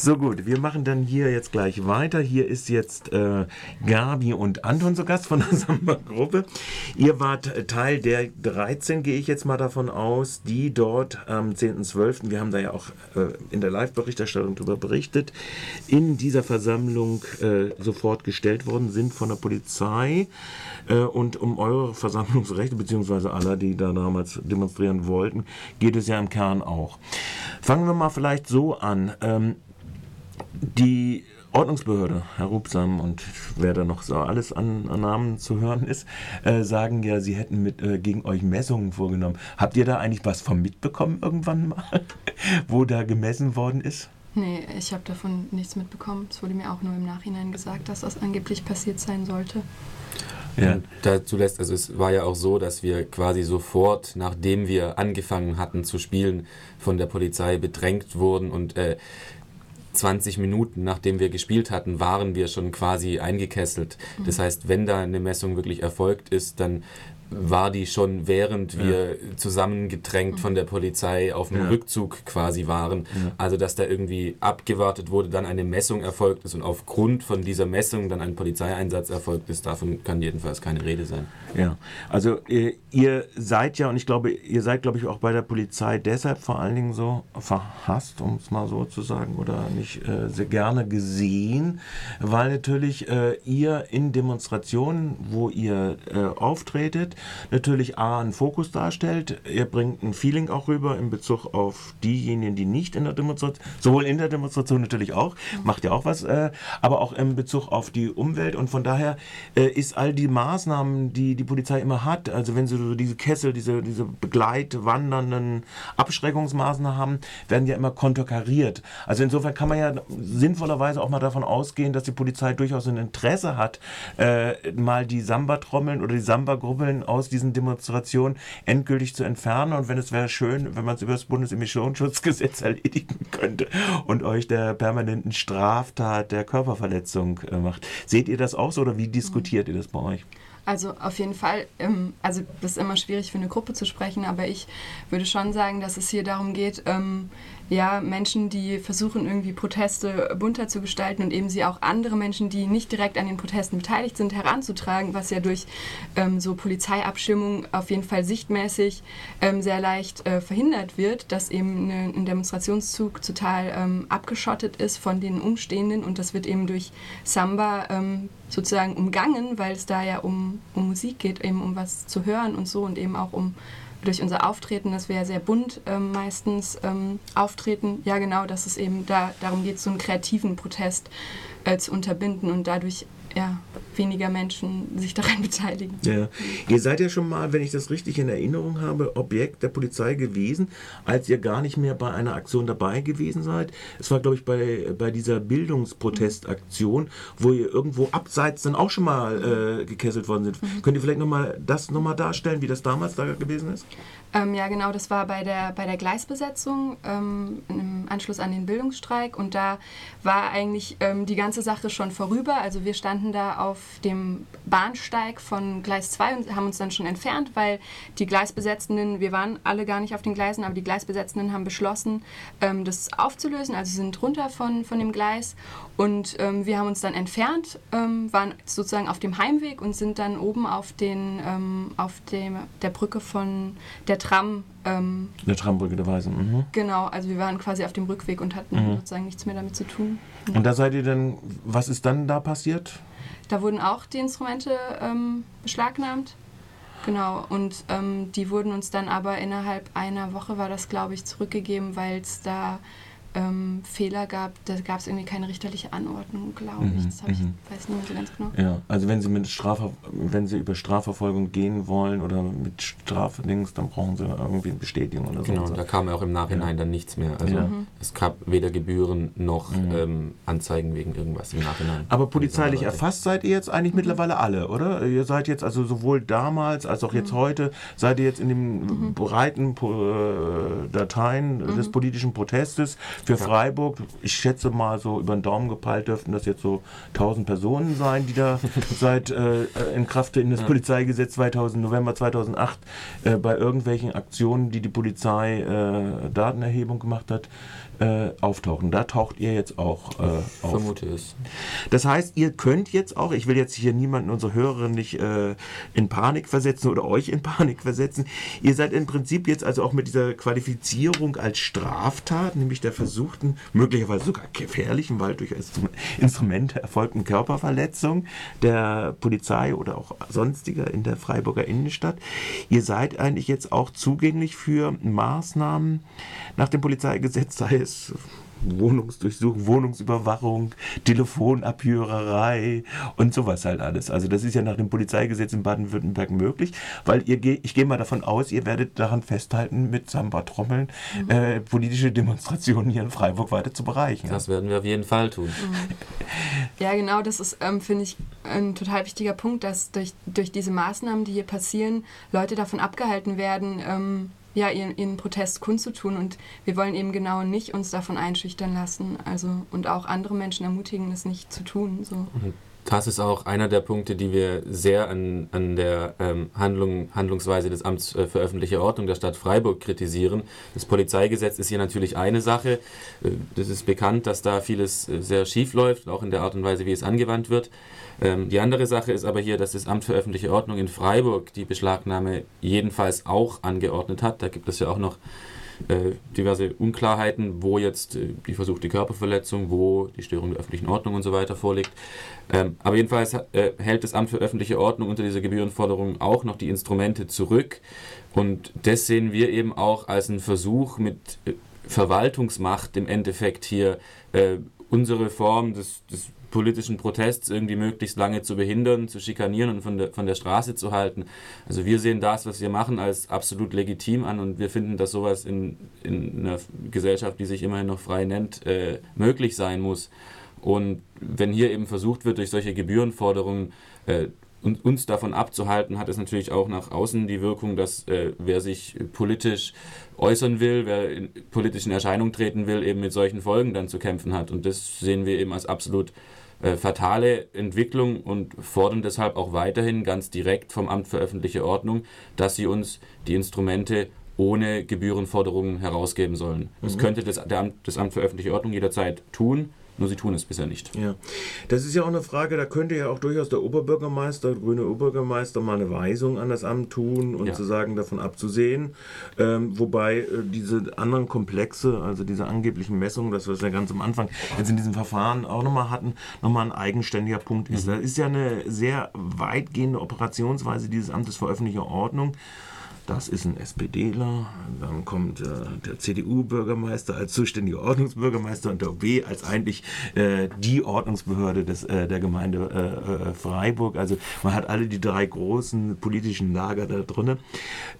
So gut, wir machen dann hier jetzt gleich weiter. Hier ist jetzt äh, Gabi und Anton zu Gast von der Samba-Gruppe. Ihr wart Teil der 13, gehe ich jetzt mal davon aus, die dort am 10.12., wir haben da ja auch äh, in der Live-Berichterstattung darüber berichtet, in dieser Versammlung äh, sofort gestellt worden sind von der Polizei. Äh, und um eure Versammlungsrechte, beziehungsweise aller, die da damals demonstrieren wollten, geht es ja im Kern auch. Fangen wir mal vielleicht so an. Ähm, die Ordnungsbehörde, Herr Rupsam und wer da noch so alles an, an Namen zu hören ist, äh, sagen ja, sie hätten mit, äh, gegen euch Messungen vorgenommen. Habt ihr da eigentlich was von mitbekommen irgendwann mal, wo da gemessen worden ist? Nee, ich habe davon nichts mitbekommen. Es wurde mir auch nur im Nachhinein gesagt, dass das angeblich passiert sein sollte. Ja. dazu lässt, also es war ja auch so, dass wir quasi sofort, nachdem wir angefangen hatten zu spielen, von der Polizei bedrängt wurden und äh, 20 Minuten nachdem wir gespielt hatten, waren wir schon quasi eingekesselt. Mhm. Das heißt, wenn da eine Messung wirklich erfolgt ist, dann war die schon während ja. wir zusammengedrängt von der Polizei auf dem ja. Rückzug quasi waren. Ja. Also dass da irgendwie abgewartet wurde, dann eine Messung erfolgt ist und aufgrund von dieser Messung dann ein Polizeieinsatz erfolgt ist, davon kann jedenfalls keine Rede sein. Ja, also ihr, ihr seid ja, und ich glaube, ihr seid, glaube ich, auch bei der Polizei deshalb vor allen Dingen so verhasst, um es mal so zu sagen, oder nicht äh, sehr gerne gesehen, weil natürlich äh, ihr in Demonstrationen, wo ihr äh, auftretet, natürlich A, einen Fokus darstellt. Er bringt ein Feeling auch rüber in Bezug auf diejenigen, die nicht in der Demonstration, sowohl in der Demonstration natürlich auch, macht ja auch was, äh, aber auch in Bezug auf die Umwelt. Und von daher äh, ist all die Maßnahmen, die die Polizei immer hat, also wenn sie so diese Kessel, diese, diese begleitwandernden Abschreckungsmaßnahmen haben, werden ja immer konterkariert. Also insofern kann man ja sinnvollerweise auch mal davon ausgehen, dass die Polizei durchaus ein Interesse hat, äh, mal die Samba-Trommeln oder die Samba-Gruppeln aus diesen Demonstrationen endgültig zu entfernen. Und wenn es wäre schön, wenn man es über das Bundesemissionsschutzgesetz erledigen könnte und euch der permanenten Straftat der Körperverletzung äh, macht. Seht ihr das auch so oder wie diskutiert ihr das bei euch? Also auf jeden Fall, ähm, also das ist immer schwierig für eine Gruppe zu sprechen, aber ich würde schon sagen, dass es hier darum geht, ähm, ja, Menschen, die versuchen irgendwie Proteste bunter zu gestalten und eben sie auch andere Menschen, die nicht direkt an den Protesten beteiligt sind, heranzutragen, was ja durch ähm, so Polizeiabschirmung auf jeden Fall sichtmäßig ähm, sehr leicht äh, verhindert wird, dass eben eine, ein Demonstrationszug total ähm, abgeschottet ist von den Umstehenden und das wird eben durch Samba ähm, sozusagen umgangen, weil es da ja um, um Musik geht, eben um was zu hören und so und eben auch um durch unser Auftreten, dass wir ja sehr bunt ähm, meistens ähm, auftreten, ja genau, dass es eben da darum geht, so einen kreativen Protest äh, zu unterbinden und dadurch ja, weniger Menschen sich daran beteiligen. Ja. Ihr seid ja schon mal, wenn ich das richtig in Erinnerung habe, Objekt der Polizei gewesen, als ihr gar nicht mehr bei einer Aktion dabei gewesen seid. Es war, glaube ich, bei, bei dieser Bildungsprotestaktion, wo ihr irgendwo abseits dann auch schon mal äh, gekesselt worden sind. Mhm. Könnt ihr vielleicht nochmal das nochmal darstellen, wie das damals da gewesen ist? Ähm, ja, genau, das war bei der, bei der Gleisbesetzung ähm, im Anschluss an den Bildungsstreik und da war eigentlich ähm, die ganze Sache schon vorüber. Also wir standen da auf dem Bahnsteig von Gleis 2 und haben uns dann schon entfernt, weil die Gleisbesetzenden, wir waren alle gar nicht auf den Gleisen, aber die Gleisbesetzenden haben beschlossen, ähm, das aufzulösen. Also sind runter von, von dem Gleis und ähm, wir haben uns dann entfernt, ähm, waren sozusagen auf dem Heimweg und sind dann oben auf, den, auf dem, der Brücke von der Tram. Ähm, der Trambrücke der Weisen. Mhm. Genau, also wir waren quasi auf dem Rückweg und hatten mhm. sozusagen nichts mehr damit zu tun. Mhm. Und da seid ihr dann, was ist dann da passiert? Da wurden auch die Instrumente ähm, beschlagnahmt. Genau, und ähm, die wurden uns dann aber innerhalb einer Woche, war das glaube ich, zurückgegeben, weil es da ähm, Fehler gab, da gab es irgendwie keine richterliche Anordnung, glaube ich. Mhm, das ich, mhm. weiß nicht mehr so ganz genau. Ja, also wenn Sie mit Straf, wenn Sie über Strafverfolgung gehen wollen oder mit Strafdings, dann brauchen Sie irgendwie eine Bestätigung oder so. Genau, da kam ja auch im Nachhinein ja. dann nichts mehr. Also ja. Mhm. es gab weder Gebühren noch mhm. ähm, Anzeigen wegen irgendwas im Nachhinein. Aber polizeilich erfasst seid ihr jetzt eigentlich mhm. mittlerweile alle, oder? Ihr seid jetzt also sowohl damals als auch jetzt mhm. heute, seid ihr jetzt in den breiten äh, Dateien des politischen Protestes für. Freiburg, ich schätze mal so über den Daumen gepeilt, dürften das jetzt so 1000 Personen sein, die da seit äh, in Kraft in das ja. Polizeigesetz 2000, November 2008 äh, bei irgendwelchen Aktionen, die die Polizei äh, Datenerhebung gemacht hat, äh, auftauchen. Da taucht ihr jetzt auch äh, auf. Vermute es. Das heißt, ihr könnt jetzt auch, ich will jetzt hier niemanden, unsere Hörerin nicht äh, in Panik versetzen oder euch in Panik versetzen. Ihr seid im Prinzip jetzt also auch mit dieser Qualifizierung als Straftat, nämlich der versuchten, möglicherweise sogar gefährlichen, weil durch Instrumente erfolgten Körperverletzung der Polizei oder auch sonstiger in der Freiburger Innenstadt. Ihr seid eigentlich jetzt auch zugänglich für Maßnahmen nach dem Polizeigesetz, sei es Wohnungsdurchsuchung, Wohnungsüberwachung, Telefonabhörerei und sowas halt alles. Also das ist ja nach dem Polizeigesetz in Baden-Württemberg möglich, weil ihr ich gehe mal davon aus, ihr werdet daran festhalten, mit Samba-Trommeln mhm. äh, politische Demonstrationen hier in Freiburg weiter zu bereichen. Das werden wir auf jeden Fall tun. Mhm. Ja, genau, das ist, ähm, finde ich, ein total wichtiger Punkt, dass durch, durch diese Maßnahmen, die hier passieren, Leute davon abgehalten werden, ähm, ja, ihren, ihren Protest kundzutun. Und wir wollen eben genau nicht uns davon einschüchtern lassen. Also, und auch andere Menschen ermutigen, das nicht zu tun. So. Das ist auch einer der Punkte, die wir sehr an, an der ähm, Handlung, Handlungsweise des Amts äh, für öffentliche Ordnung der Stadt Freiburg kritisieren. Das Polizeigesetz ist hier natürlich eine Sache. Äh, das ist bekannt, dass da vieles äh, sehr schief läuft, auch in der Art und Weise, wie es angewandt wird. Ähm, die andere Sache ist aber hier, dass das Amt für öffentliche Ordnung in Freiburg die Beschlagnahme jedenfalls auch angeordnet hat. Da gibt es ja auch noch äh, diverse Unklarheiten, wo jetzt äh, die versuchte Körperverletzung, wo die Störung der öffentlichen Ordnung und so weiter vorliegt. Ähm, aber jedenfalls äh, hält das Amt für öffentliche Ordnung unter dieser Gebührenforderung auch noch die Instrumente zurück. Und das sehen wir eben auch als einen Versuch mit äh, Verwaltungsmacht im Endeffekt hier äh, unsere Form des, des politischen Protests irgendwie möglichst lange zu behindern, zu schikanieren und von der, von der Straße zu halten. Also wir sehen das, was wir machen, als absolut legitim an und wir finden, dass sowas in, in einer Gesellschaft, die sich immerhin noch frei nennt, äh, möglich sein muss. Und wenn hier eben versucht wird, durch solche Gebührenforderungen äh, uns davon abzuhalten, hat es natürlich auch nach außen die Wirkung, dass äh, wer sich politisch äußern will, wer in politischen Erscheinung treten will, eben mit solchen Folgen dann zu kämpfen hat. Und das sehen wir eben als absolut äh, fatale Entwicklung und fordern deshalb auch weiterhin ganz direkt vom Amt für öffentliche Ordnung, dass sie uns die Instrumente ohne Gebührenforderungen herausgeben sollen. Das mhm. könnte das, Amt, das Amt für öffentliche Ordnung jederzeit tun. Nur sie tun es bisher nicht. Ja, das ist ja auch eine Frage, da könnte ja auch durchaus der Oberbürgermeister, der grüne Oberbürgermeister, mal eine Weisung an das Amt tun und ja. zu sagen, davon abzusehen. Ähm, wobei äh, diese anderen Komplexe, also diese angeblichen Messungen, das was wir ganz am Anfang jetzt in diesem Verfahren auch nochmal hatten, nochmal ein eigenständiger Punkt ist. Mhm. Das ist ja eine sehr weitgehende Operationsweise dieses Amtes für öffentliche Ordnung das ist ein SPDler, dann kommt äh, der CDU-Bürgermeister als zuständiger Ordnungsbürgermeister und der OB als eigentlich äh, die Ordnungsbehörde des, äh, der Gemeinde äh, äh, Freiburg. Also man hat alle die drei großen politischen Lager da drin.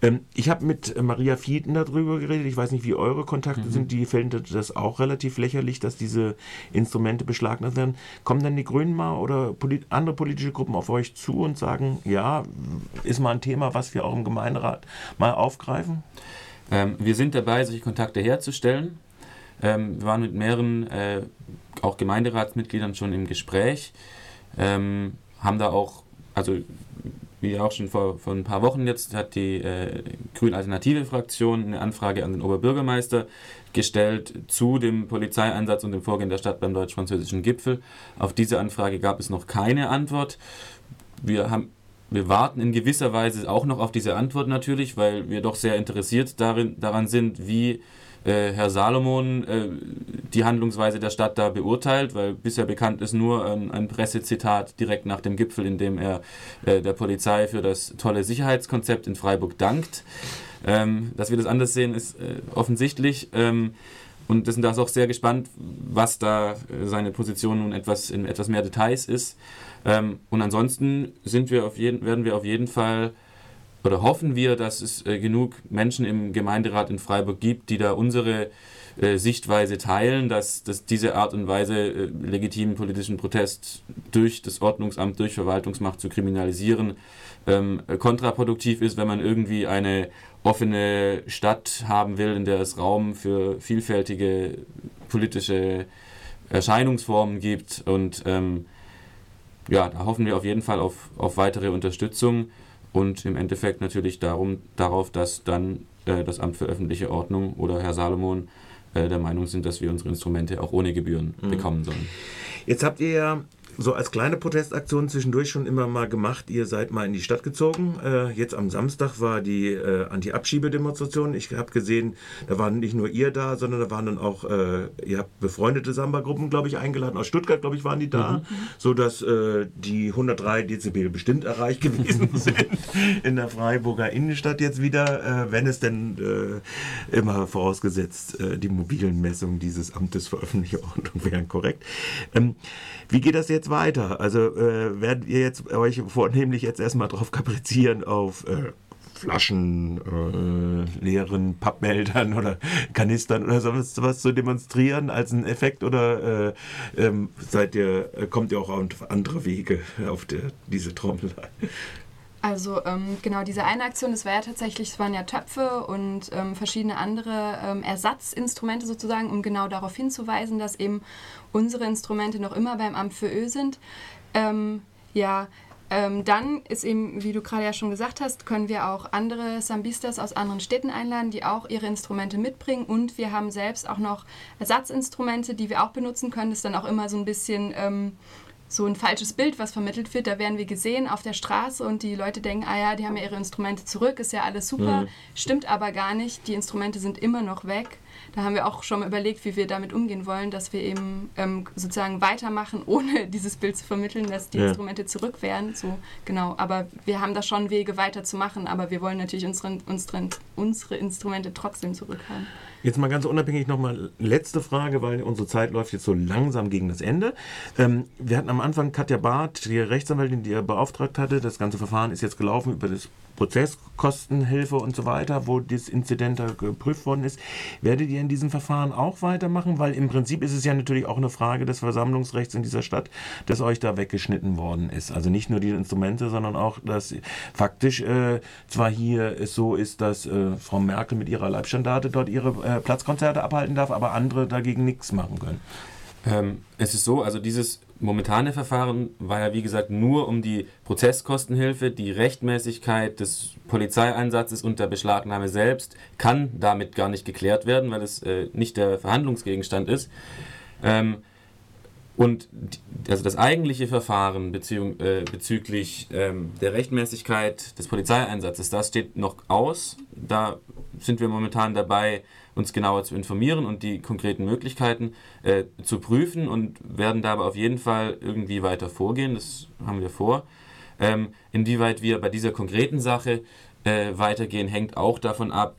Ähm, ich habe mit Maria Fieden darüber geredet, ich weiß nicht, wie eure Kontakte mhm. sind, die findet das auch relativ lächerlich, dass diese Instrumente beschlagnahmt werden. Kommen dann die Grünen mal oder polit andere politische Gruppen auf euch zu und sagen, ja, ist mal ein Thema, was wir auch im Gemeinderat mal aufgreifen? Ähm, wir sind dabei, solche Kontakte herzustellen. Ähm, wir waren mit mehreren, äh, auch Gemeinderatsmitgliedern schon im Gespräch, ähm, haben da auch, also wie auch schon vor, vor ein paar Wochen jetzt, hat die äh, Grün-Alternative-Fraktion eine Anfrage an den Oberbürgermeister gestellt zu dem Polizeieinsatz und dem Vorgehen der Stadt beim deutsch-französischen Gipfel. Auf diese Anfrage gab es noch keine Antwort. Wir haben wir warten in gewisser Weise auch noch auf diese Antwort natürlich, weil wir doch sehr interessiert darin, daran sind, wie äh, Herr Salomon äh, die Handlungsweise der Stadt da beurteilt, weil bisher bekannt ist nur ein, ein Pressezitat direkt nach dem Gipfel, in dem er äh, der Polizei für das tolle Sicherheitskonzept in Freiburg dankt. Ähm, dass wir das anders sehen, ist äh, offensichtlich. Ähm, und wir sind da auch sehr gespannt, was da äh, seine Position nun etwas in etwas mehr Details ist. Ähm, und ansonsten sind wir auf jeden, werden wir auf jeden Fall oder hoffen wir, dass es äh, genug Menschen im Gemeinderat in Freiburg gibt, die da unsere äh, Sichtweise teilen, dass, dass diese Art und Weise, äh, legitimen politischen Protest durch das Ordnungsamt, durch Verwaltungsmacht zu kriminalisieren, ähm, kontraproduktiv ist, wenn man irgendwie eine offene Stadt haben will, in der es Raum für vielfältige politische Erscheinungsformen gibt. Und ähm, ja, da hoffen wir auf jeden Fall auf, auf weitere Unterstützung und im Endeffekt natürlich darum, darauf, dass dann äh, das Amt für öffentliche Ordnung oder Herr Salomon äh, der Meinung sind, dass wir unsere Instrumente auch ohne Gebühren mhm. bekommen sollen. Jetzt habt ihr so als kleine Protestaktion zwischendurch schon immer mal gemacht. Ihr seid mal in die Stadt gezogen. Äh, jetzt am Samstag war die äh, Anti-Abschiebedemonstration. Ich habe gesehen, da waren nicht nur ihr da, sondern da waren dann auch, äh, ihr habt befreundete Samba-Gruppen, glaube ich, eingeladen. Aus Stuttgart, glaube ich, waren die da, mhm. sodass äh, die 103 Dezibel bestimmt erreicht gewesen sind in der Freiburger Innenstadt jetzt wieder, äh, wenn es denn äh, immer vorausgesetzt, die mobilen Messungen dieses Amtes für öffentliche Ordnung wären korrekt. Ähm, wie geht das jetzt weiter? Also äh, werdet ihr jetzt euch vornehmlich jetzt erstmal drauf kaprizieren auf äh, Flaschen, äh, leeren Pappmeldern oder Kanistern oder sonst was zu demonstrieren als ein Effekt oder äh, ähm, seid ihr, kommt ihr auch auf andere Wege auf der, diese Trommelei? Also ähm, genau, diese eine Aktion, das war ja tatsächlich, es waren ja Töpfe und ähm, verschiedene andere ähm, Ersatzinstrumente sozusagen, um genau darauf hinzuweisen, dass eben unsere Instrumente noch immer beim Amt für Ö sind. Ähm, ja, ähm, dann ist eben, wie du gerade ja schon gesagt hast, können wir auch andere Sambistas aus anderen Städten einladen, die auch ihre Instrumente mitbringen. Und wir haben selbst auch noch Ersatzinstrumente, die wir auch benutzen können. Das ist dann auch immer so ein bisschen ähm, so ein falsches Bild, was vermittelt wird. Da werden wir gesehen auf der Straße und die Leute denken, ah ja, die haben ja ihre Instrumente zurück, ist ja alles super. Mhm. Stimmt aber gar nicht. Die Instrumente sind immer noch weg. Da haben wir auch schon mal überlegt, wie wir damit umgehen wollen, dass wir eben ähm, sozusagen weitermachen, ohne dieses Bild zu vermitteln, dass die ja. Instrumente zurück wären. So, genau. Aber wir haben da schon Wege weiterzumachen, aber wir wollen natürlich unsere, unsere, unsere Instrumente trotzdem zurückhaben. Jetzt mal ganz unabhängig nochmal letzte Frage, weil unsere Zeit läuft jetzt so langsam gegen das Ende. Ähm, wir hatten am Anfang Katja Barth, die Rechtsanwältin, die er beauftragt hatte. Das ganze Verfahren ist jetzt gelaufen über das Prozesskostenhilfe und so weiter, wo das Inzident geprüft worden ist. Werdet ihr in diesem Verfahren auch weitermachen? Weil im Prinzip ist es ja natürlich auch eine Frage des Versammlungsrechts in dieser Stadt, das euch da weggeschnitten worden ist. Also nicht nur die Instrumente, sondern auch, dass faktisch äh, zwar hier es so ist, dass äh, Frau Merkel mit ihrer Leibstandarte dort ihre äh, Platzkonzerte abhalten darf, aber andere dagegen nichts machen können. Ähm, es ist so, also dieses momentane Verfahren war ja wie gesagt nur um die Prozesskostenhilfe, die Rechtmäßigkeit des Polizeieinsatzes und der Beschlagnahme selbst kann damit gar nicht geklärt werden, weil es äh, nicht der Verhandlungsgegenstand ist. Ähm, und die, also das eigentliche Verfahren beziehung, äh, bezüglich ähm, der Rechtmäßigkeit des Polizeieinsatzes, das steht noch aus. Da sind wir momentan dabei, uns genauer zu informieren und die konkreten Möglichkeiten äh, zu prüfen und werden dabei auf jeden Fall irgendwie weiter vorgehen. Das haben wir vor. Ähm, inwieweit wir bei dieser konkreten Sache äh, weitergehen, hängt auch davon ab,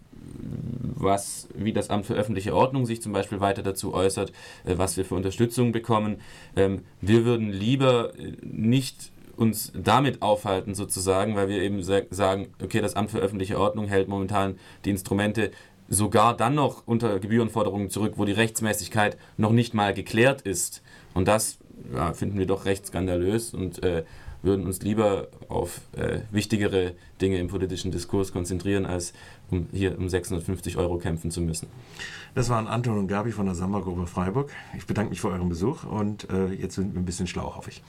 was, wie das Amt für öffentliche Ordnung sich zum Beispiel weiter dazu äußert, äh, was wir für Unterstützung bekommen. Ähm, wir würden lieber äh, nicht uns damit aufhalten sozusagen, weil wir eben sagen, okay, das Amt für öffentliche Ordnung hält momentan die Instrumente sogar dann noch unter Gebührenforderungen zurück, wo die Rechtsmäßigkeit noch nicht mal geklärt ist. Und das ja, finden wir doch recht skandalös und äh, würden uns lieber auf äh, wichtigere Dinge im politischen Diskurs konzentrieren, als um hier um 650 Euro kämpfen zu müssen. Das waren Anton und Gabi von der Samba-Gruppe Freiburg. Ich bedanke mich für euren Besuch und äh, jetzt sind wir ein bisschen schlau, hoffe ich.